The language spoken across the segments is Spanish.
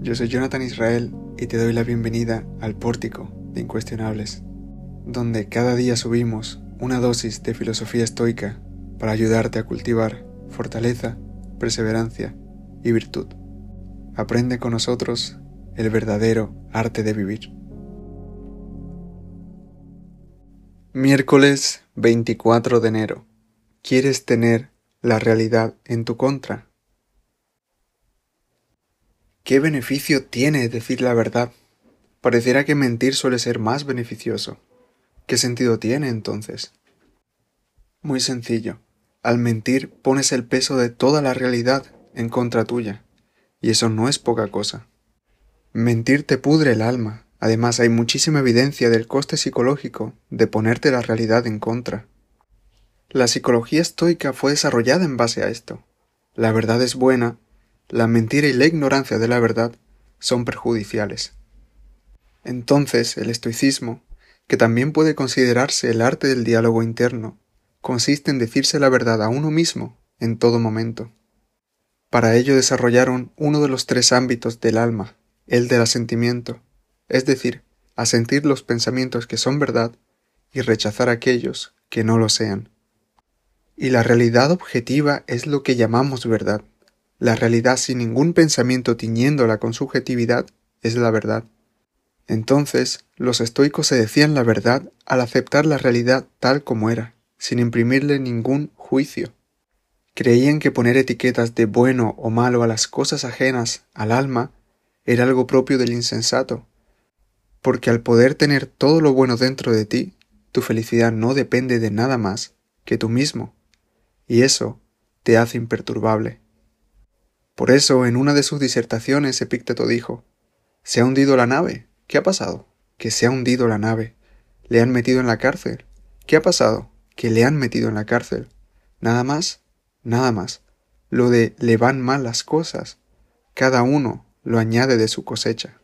yo soy Jonathan Israel y te doy la bienvenida al Pórtico de Incuestionables, donde cada día subimos una dosis de filosofía estoica para ayudarte a cultivar fortaleza, perseverancia y virtud. Aprende con nosotros el verdadero arte de vivir. Miércoles 24 de enero. ¿Quieres tener la realidad en tu contra? ¿Qué beneficio tiene decir la verdad? Pareciera que mentir suele ser más beneficioso. ¿Qué sentido tiene entonces? Muy sencillo. Al mentir pones el peso de toda la realidad en contra tuya, y eso no es poca cosa. Mentir te pudre el alma. Además hay muchísima evidencia del coste psicológico de ponerte la realidad en contra. La psicología estoica fue desarrollada en base a esto. La verdad es buena la mentira y la ignorancia de la verdad son perjudiciales. Entonces el estoicismo, que también puede considerarse el arte del diálogo interno, consiste en decirse la verdad a uno mismo en todo momento. Para ello desarrollaron uno de los tres ámbitos del alma, el del asentimiento, es decir, asentir los pensamientos que son verdad y rechazar aquellos que no lo sean. Y la realidad objetiva es lo que llamamos verdad. La realidad sin ningún pensamiento tiñéndola con subjetividad es la verdad. Entonces, los estoicos se decían la verdad al aceptar la realidad tal como era, sin imprimirle ningún juicio. Creían que poner etiquetas de bueno o malo a las cosas ajenas al alma era algo propio del insensato, porque al poder tener todo lo bueno dentro de ti, tu felicidad no depende de nada más que tú mismo, y eso te hace imperturbable. Por eso, en una de sus disertaciones, Epícteto dijo, ¿Se ha hundido la nave? ¿Qué ha pasado? Que se ha hundido la nave. ¿Le han metido en la cárcel? ¿Qué ha pasado? Que le han metido en la cárcel. ¿Nada más? Nada más. Lo de le van mal las cosas. Cada uno lo añade de su cosecha.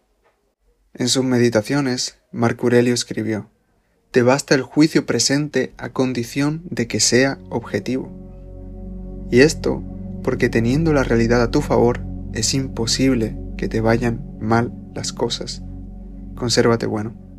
En sus meditaciones, Marco Aurelio escribió, Te basta el juicio presente a condición de que sea objetivo. Y esto porque teniendo la realidad a tu favor, es imposible que te vayan mal las cosas. Consérvate bueno.